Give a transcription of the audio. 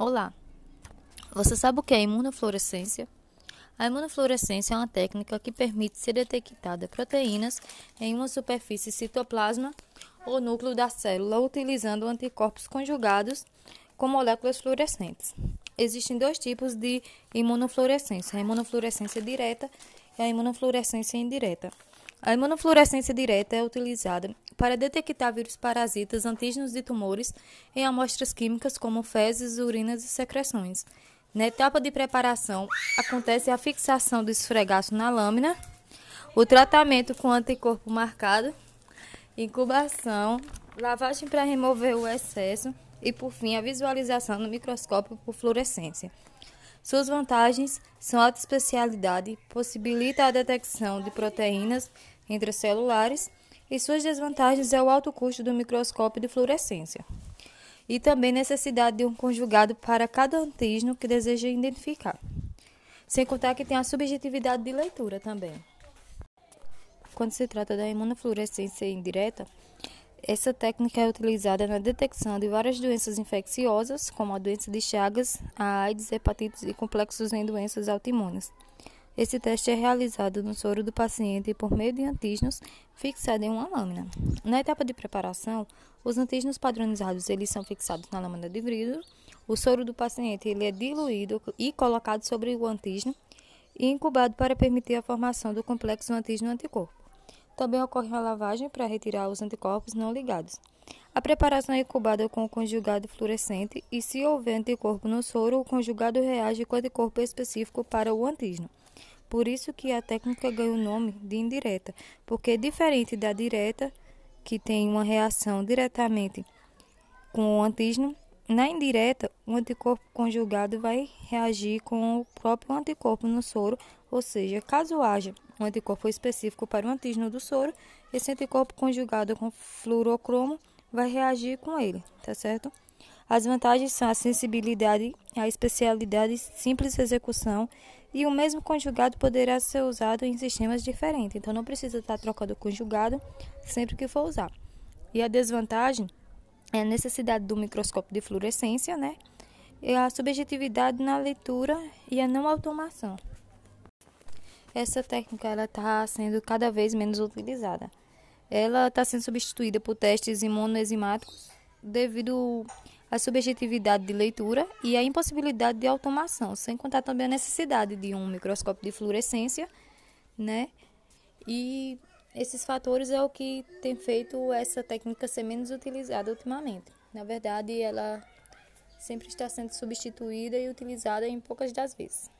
Olá! Você sabe o que é imunofluorescência? A imunofluorescência é uma técnica que permite ser detectada proteínas em uma superfície citoplasma ou núcleo da célula utilizando anticorpos conjugados com moléculas fluorescentes. Existem dois tipos de imunofluorescência: a imunofluorescência direta e a imunofluorescência indireta. A imunofluorescência direta é utilizada para detectar vírus parasitas, antígenos de tumores em amostras químicas como fezes, urinas e secreções. Na etapa de preparação, acontece a fixação do esfregaço na lâmina, o tratamento com anticorpo marcado, incubação, lavagem para remover o excesso e, por fim, a visualização no microscópio por fluorescência. Suas vantagens são alta especialidade, possibilita a detecção de proteínas intracelulares e suas desvantagens é o alto custo do microscópio de fluorescência e também necessidade de um conjugado para cada antígeno que deseja identificar. Sem contar que tem a subjetividade de leitura também. Quando se trata da imunofluorescência indireta, essa técnica é utilizada na detecção de várias doenças infecciosas, como a doença de Chagas, a AIDS, hepatites e complexos em doenças autoimunes. Esse teste é realizado no soro do paciente por meio de antígenos fixados em uma lâmina. Na etapa de preparação, os antígenos padronizados eles são fixados na lâmina de vidro. O soro do paciente ele é diluído e colocado sobre o antígeno e incubado para permitir a formação do complexo antígeno-anticorpo. Também ocorre uma lavagem para retirar os anticorpos não ligados. A preparação é incubada com o conjugado fluorescente e, se houver anticorpo no soro, o conjugado reage com anticorpo específico para o antígeno. Por isso que a técnica ganha o nome de indireta, porque diferente da direta, que tem uma reação diretamente com o antígeno, na indireta, o anticorpo conjugado vai reagir com o próprio anticorpo no soro, ou seja, caso haja um anticorpo específico para o antígeno do soro, esse anticorpo conjugado com fluorocromo vai reagir com ele, tá certo? As vantagens são a sensibilidade, a especialidade, simples execução e o mesmo conjugado poderá ser usado em sistemas diferentes, então não precisa estar trocando o conjugado sempre que for usar. E a desvantagem é a necessidade do microscópio de fluorescência, né? E a subjetividade na leitura e a não automação essa técnica ela está sendo cada vez menos utilizada. Ela está sendo substituída por testes imunoenzimáticos devido à subjetividade de leitura e à impossibilidade de automação, sem contar também a necessidade de um microscópio de fluorescência, né? E esses fatores é o que tem feito essa técnica ser menos utilizada ultimamente. Na verdade, ela sempre está sendo substituída e utilizada em poucas das vezes.